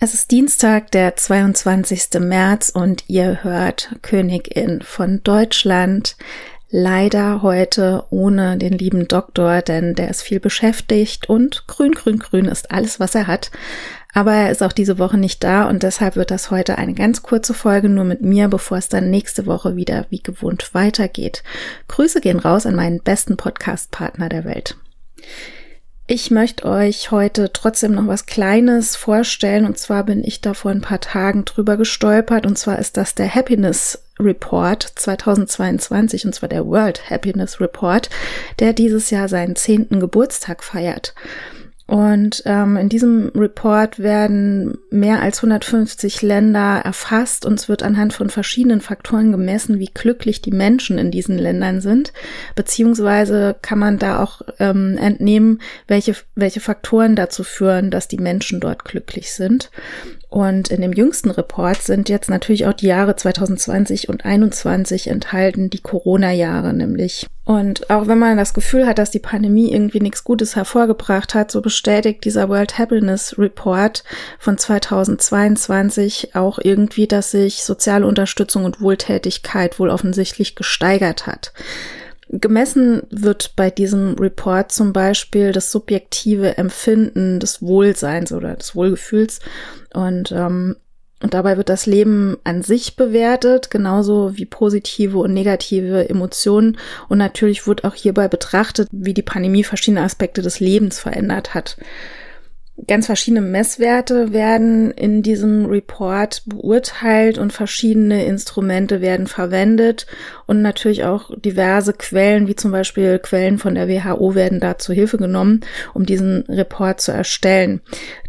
Es ist Dienstag, der 22. März und ihr hört Königin von Deutschland. Leider heute ohne den lieben Doktor, denn der ist viel beschäftigt und grün, grün, grün ist alles, was er hat. Aber er ist auch diese Woche nicht da und deshalb wird das heute eine ganz kurze Folge nur mit mir, bevor es dann nächste Woche wieder wie gewohnt weitergeht. Grüße gehen raus an meinen besten Podcast-Partner der Welt. Ich möchte euch heute trotzdem noch was Kleines vorstellen. Und zwar bin ich da vor ein paar Tagen drüber gestolpert. Und zwar ist das der Happiness Report 2022, und zwar der World Happiness Report, der dieses Jahr seinen zehnten Geburtstag feiert. Und ähm, in diesem Report werden mehr als 150 Länder erfasst und es wird anhand von verschiedenen Faktoren gemessen, wie glücklich die Menschen in diesen Ländern sind. Beziehungsweise kann man da auch ähm, entnehmen, welche, welche Faktoren dazu führen, dass die Menschen dort glücklich sind. Und in dem jüngsten Report sind jetzt natürlich auch die Jahre 2020 und 2021 enthalten, die Corona-Jahre nämlich. Und auch wenn man das Gefühl hat, dass die Pandemie irgendwie nichts Gutes hervorgebracht hat, so bestätigt dieser World Happiness Report von 2022 auch irgendwie, dass sich soziale Unterstützung und Wohltätigkeit wohl offensichtlich gesteigert hat. Gemessen wird bei diesem Report zum Beispiel das subjektive Empfinden des Wohlseins oder des Wohlgefühls und, ähm, und dabei wird das Leben an sich bewertet, genauso wie positive und negative Emotionen. Und natürlich wird auch hierbei betrachtet, wie die Pandemie verschiedene Aspekte des Lebens verändert hat. Ganz verschiedene Messwerte werden in diesem Report beurteilt und verschiedene Instrumente werden verwendet und natürlich auch diverse Quellen, wie zum Beispiel Quellen von der WHO, werden da zu Hilfe genommen, um diesen Report zu erstellen.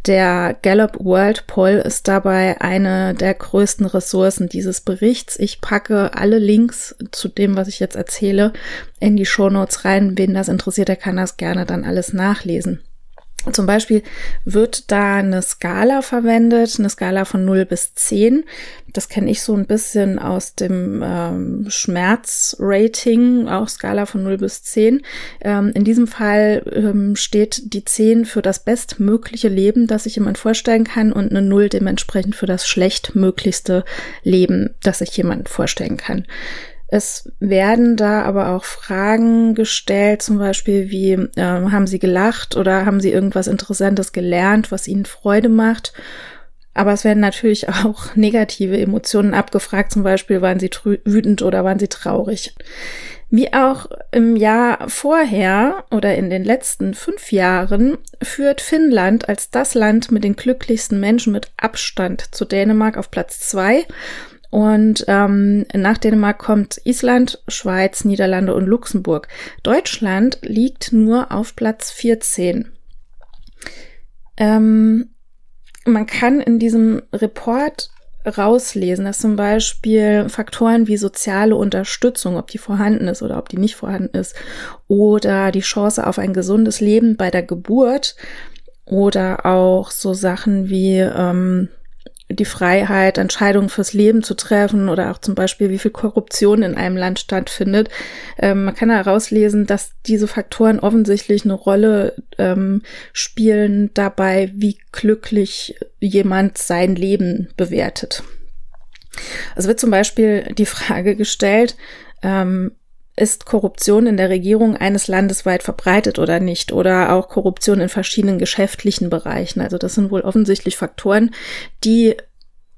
Der Gallup World Poll ist dabei eine der größten Ressourcen dieses Berichts. Ich packe alle Links zu dem, was ich jetzt erzähle, in die Show Notes rein. Wen das interessiert, der kann das gerne dann alles nachlesen. Zum Beispiel wird da eine Skala verwendet, eine Skala von 0 bis 10. Das kenne ich so ein bisschen aus dem ähm, Schmerzrating, auch Skala von 0 bis 10. Ähm, in diesem Fall ähm, steht die 10 für das bestmögliche Leben, das sich jemand vorstellen kann und eine 0 dementsprechend für das schlechtmöglichste Leben, das sich jemand vorstellen kann. Es werden da aber auch Fragen gestellt, zum Beispiel wie, äh, haben Sie gelacht oder haben Sie irgendwas Interessantes gelernt, was Ihnen Freude macht? Aber es werden natürlich auch negative Emotionen abgefragt, zum Beispiel, waren Sie wütend oder waren Sie traurig? Wie auch im Jahr vorher oder in den letzten fünf Jahren führt Finnland als das Land mit den glücklichsten Menschen mit Abstand zu Dänemark auf Platz zwei und ähm, nach Dänemark kommt Island, Schweiz, Niederlande und Luxemburg. Deutschland liegt nur auf Platz 14. Ähm, man kann in diesem Report rauslesen, dass zum Beispiel Faktoren wie soziale Unterstützung, ob die vorhanden ist oder ob die nicht vorhanden ist, oder die Chance auf ein gesundes Leben bei der Geburt oder auch so Sachen wie ähm, die Freiheit, Entscheidungen fürs Leben zu treffen oder auch zum Beispiel, wie viel Korruption in einem Land stattfindet. Ähm, man kann herauslesen, dass diese Faktoren offensichtlich eine Rolle ähm, spielen dabei, wie glücklich jemand sein Leben bewertet. Es wird zum Beispiel die Frage gestellt, ähm, ist Korruption in der Regierung eines Landes weit verbreitet oder nicht? Oder auch Korruption in verschiedenen geschäftlichen Bereichen. Also das sind wohl offensichtlich Faktoren, die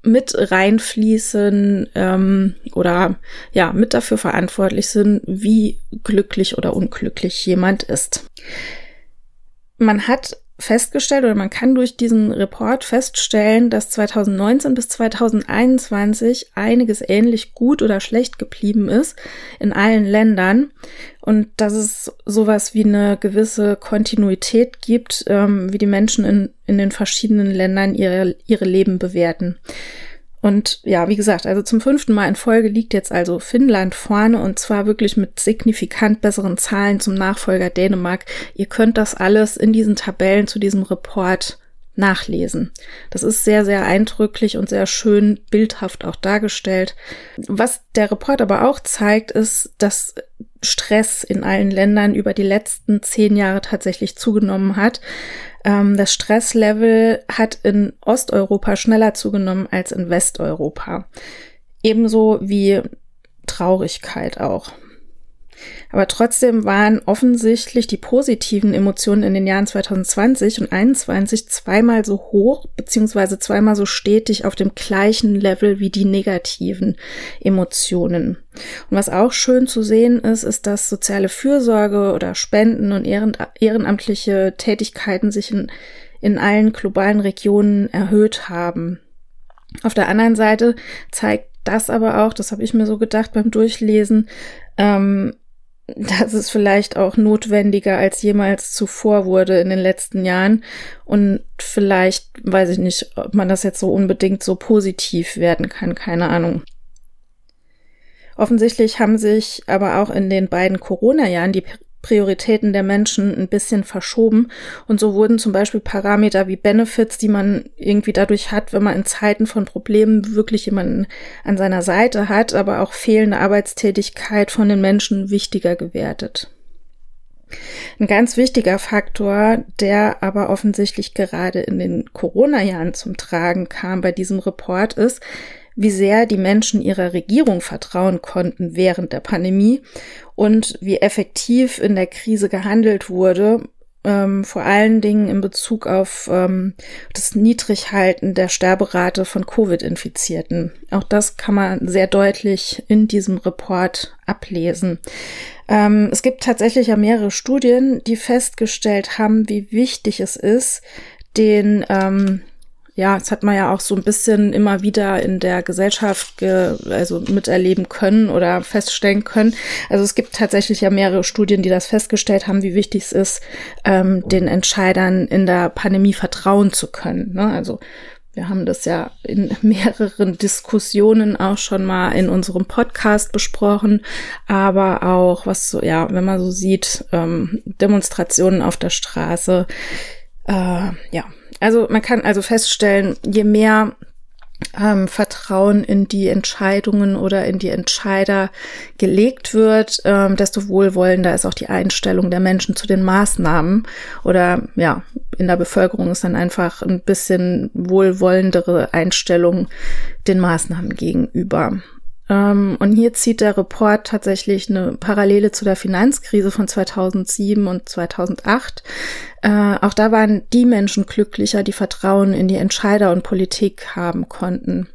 mit reinfließen ähm, oder ja mit dafür verantwortlich sind, wie glücklich oder unglücklich jemand ist. Man hat festgestellt oder man kann durch diesen Report feststellen, dass 2019 bis 2021 einiges ähnlich gut oder schlecht geblieben ist in allen Ländern und dass es sowas wie eine gewisse Kontinuität gibt, ähm, wie die Menschen in, in den verschiedenen Ländern ihre, ihre Leben bewerten. Und ja, wie gesagt, also zum fünften Mal in Folge liegt jetzt also Finnland vorne und zwar wirklich mit signifikant besseren Zahlen zum Nachfolger Dänemark. Ihr könnt das alles in diesen Tabellen zu diesem Report nachlesen. Das ist sehr, sehr eindrücklich und sehr schön bildhaft auch dargestellt. Was der Report aber auch zeigt, ist, dass Stress in allen Ländern über die letzten zehn Jahre tatsächlich zugenommen hat. Ähm, das Stresslevel hat in Osteuropa schneller zugenommen als in Westeuropa. Ebenso wie Traurigkeit auch. Aber trotzdem waren offensichtlich die positiven Emotionen in den Jahren 2020 und 2021 zweimal so hoch beziehungsweise zweimal so stetig auf dem gleichen Level wie die negativen Emotionen. Und was auch schön zu sehen ist, ist, dass soziale Fürsorge oder Spenden und ehrenamtliche Tätigkeiten sich in, in allen globalen Regionen erhöht haben. Auf der anderen Seite zeigt das aber auch, das habe ich mir so gedacht beim Durchlesen, ähm, dass es vielleicht auch notwendiger als jemals zuvor wurde in den letzten Jahren. Und vielleicht, weiß ich nicht, ob man das jetzt so unbedingt so positiv werden kann, keine Ahnung. Offensichtlich haben sich aber auch in den beiden Corona-Jahren die Prioritäten der Menschen ein bisschen verschoben. Und so wurden zum Beispiel Parameter wie Benefits, die man irgendwie dadurch hat, wenn man in Zeiten von Problemen wirklich jemanden an seiner Seite hat, aber auch fehlende Arbeitstätigkeit von den Menschen wichtiger gewertet. Ein ganz wichtiger Faktor, der aber offensichtlich gerade in den Corona-Jahren zum Tragen kam bei diesem Report, ist, wie sehr die Menschen ihrer Regierung vertrauen konnten während der Pandemie und wie effektiv in der Krise gehandelt wurde, ähm, vor allen Dingen in Bezug auf ähm, das Niedrighalten der Sterberate von Covid-Infizierten. Auch das kann man sehr deutlich in diesem Report ablesen. Ähm, es gibt tatsächlich ja mehrere Studien, die festgestellt haben, wie wichtig es ist, den ähm, ja, das hat man ja auch so ein bisschen immer wieder in der Gesellschaft ge, also miterleben können oder feststellen können. Also es gibt tatsächlich ja mehrere Studien, die das festgestellt haben, wie wichtig es ist, ähm, den Entscheidern in der Pandemie vertrauen zu können. Ne? Also wir haben das ja in mehreren Diskussionen auch schon mal in unserem Podcast besprochen, aber auch was so, ja, wenn man so sieht, ähm, Demonstrationen auf der Straße, äh, ja, also man kann also feststellen, je mehr ähm, Vertrauen in die Entscheidungen oder in die Entscheider gelegt wird, ähm, desto wohlwollender ist auch die Einstellung der Menschen zu den Maßnahmen. Oder ja, in der Bevölkerung ist dann einfach ein bisschen wohlwollendere Einstellung den Maßnahmen gegenüber. Ähm, und hier zieht der Report tatsächlich eine Parallele zu der Finanzkrise von 2007 und 2008. Äh, auch da waren die Menschen glücklicher, die Vertrauen in die Entscheider und Politik haben konnten.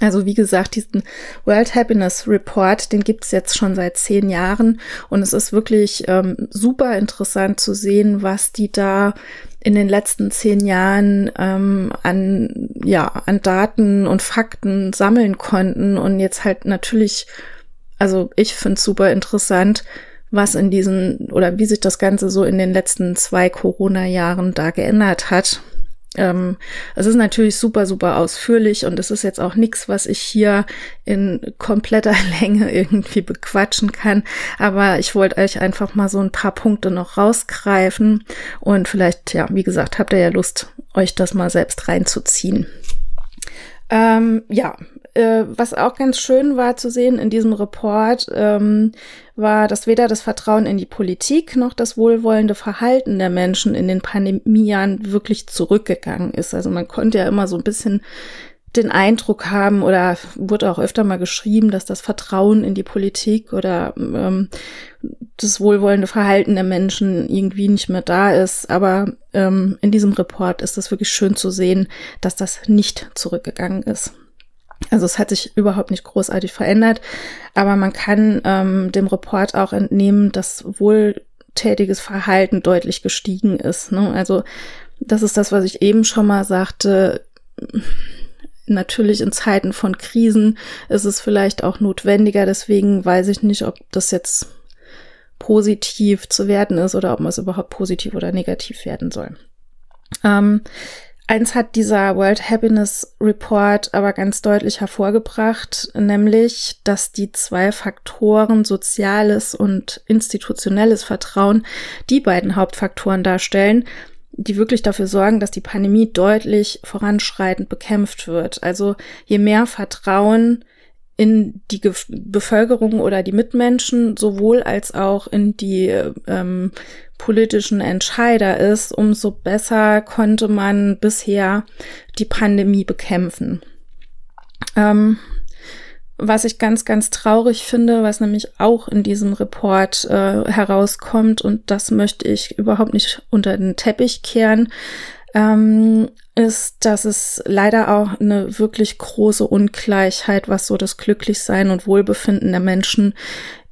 Also wie gesagt, diesen World Happiness Report, den gibt's jetzt schon seit zehn Jahren und es ist wirklich ähm, super interessant zu sehen, was die da in den letzten zehn Jahren ähm, an, ja, an Daten und Fakten sammeln konnten und jetzt halt natürlich, also ich finde super interessant, was in diesen oder wie sich das Ganze so in den letzten zwei Corona-Jahren da geändert hat. Ähm, es ist natürlich super, super ausführlich und es ist jetzt auch nichts, was ich hier in kompletter Länge irgendwie bequatschen kann. Aber ich wollte euch einfach mal so ein paar Punkte noch rausgreifen und vielleicht, ja, wie gesagt, habt ihr ja Lust, euch das mal selbst reinzuziehen. Ähm, ja, äh, was auch ganz schön war zu sehen in diesem Report, ähm, war, dass weder das Vertrauen in die Politik noch das wohlwollende Verhalten der Menschen in den Pandemiejahren wirklich zurückgegangen ist. Also man konnte ja immer so ein bisschen den Eindruck haben oder wurde auch öfter mal geschrieben, dass das Vertrauen in die Politik oder ähm, das wohlwollende Verhalten der Menschen irgendwie nicht mehr da ist. Aber ähm, in diesem Report ist es wirklich schön zu sehen, dass das nicht zurückgegangen ist. Also es hat sich überhaupt nicht großartig verändert, aber man kann ähm, dem Report auch entnehmen, dass wohltätiges Verhalten deutlich gestiegen ist. Ne? Also das ist das, was ich eben schon mal sagte. Natürlich in Zeiten von Krisen ist es vielleicht auch notwendiger. Deswegen weiß ich nicht, ob das jetzt positiv zu werden ist oder ob man es überhaupt positiv oder negativ werden soll. Ähm, Eins hat dieser World Happiness Report aber ganz deutlich hervorgebracht, nämlich, dass die zwei Faktoren soziales und institutionelles Vertrauen die beiden Hauptfaktoren darstellen, die wirklich dafür sorgen, dass die Pandemie deutlich voranschreitend bekämpft wird. Also je mehr Vertrauen in die Ge Bevölkerung oder die Mitmenschen sowohl als auch in die ähm, politischen Entscheider ist, umso besser konnte man bisher die Pandemie bekämpfen. Ähm, was ich ganz, ganz traurig finde, was nämlich auch in diesem Report äh, herauskommt, und das möchte ich überhaupt nicht unter den Teppich kehren, ähm, ist, dass es leider auch eine wirklich große Ungleichheit, was so das Glücklichsein und Wohlbefinden der Menschen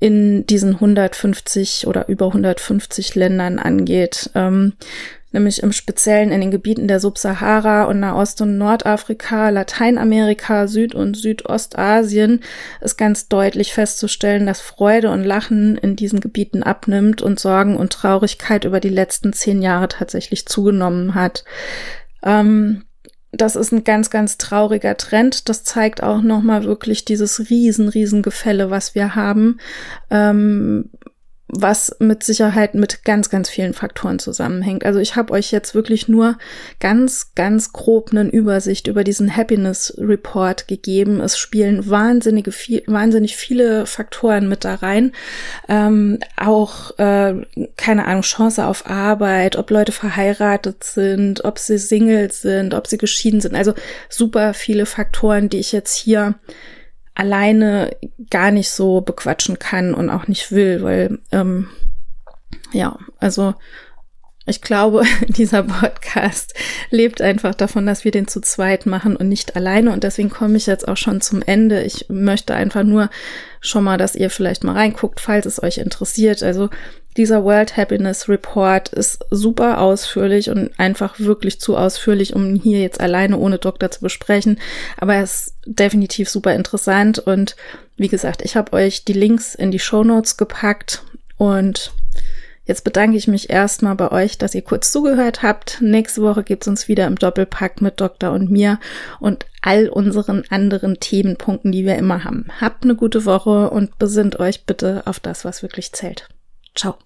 in diesen 150 oder über 150 Ländern angeht. Ähm, nämlich im Speziellen in den Gebieten der Subsahara und Nahost- und Nordafrika, Lateinamerika, Süd- und Südostasien ist ganz deutlich festzustellen, dass Freude und Lachen in diesen Gebieten abnimmt und Sorgen und Traurigkeit über die letzten zehn Jahre tatsächlich zugenommen hat. Ähm, das ist ein ganz, ganz trauriger Trend. Das zeigt auch nochmal wirklich dieses riesen, riesen Gefälle, was wir haben. Ähm, was mit Sicherheit mit ganz, ganz vielen Faktoren zusammenhängt. Also ich habe euch jetzt wirklich nur ganz, ganz grob eine Übersicht über diesen Happiness Report gegeben. Es spielen wahnsinnige viel, wahnsinnig viele Faktoren mit da rein. Ähm, auch, äh, keine Ahnung, Chance auf Arbeit, ob Leute verheiratet sind, ob sie Single sind, ob sie geschieden sind. Also super viele Faktoren, die ich jetzt hier alleine gar nicht so bequatschen kann und auch nicht will, weil ähm, ja, also ich glaube, dieser Podcast lebt einfach davon, dass wir den zu zweit machen und nicht alleine. Und deswegen komme ich jetzt auch schon zum Ende. Ich möchte einfach nur schon mal, dass ihr vielleicht mal reinguckt, falls es euch interessiert. Also dieser World Happiness Report ist super ausführlich und einfach wirklich zu ausführlich, um hier jetzt alleine ohne Doktor zu besprechen. Aber er ist definitiv super interessant. Und wie gesagt, ich habe euch die Links in die Show Notes gepackt und Jetzt bedanke ich mich erstmal bei euch, dass ihr kurz zugehört habt. Nächste Woche gibt's uns wieder im Doppelpack mit Doktor und mir und all unseren anderen Themenpunkten, die wir immer haben. Habt eine gute Woche und besinnt euch bitte auf das, was wirklich zählt. Ciao.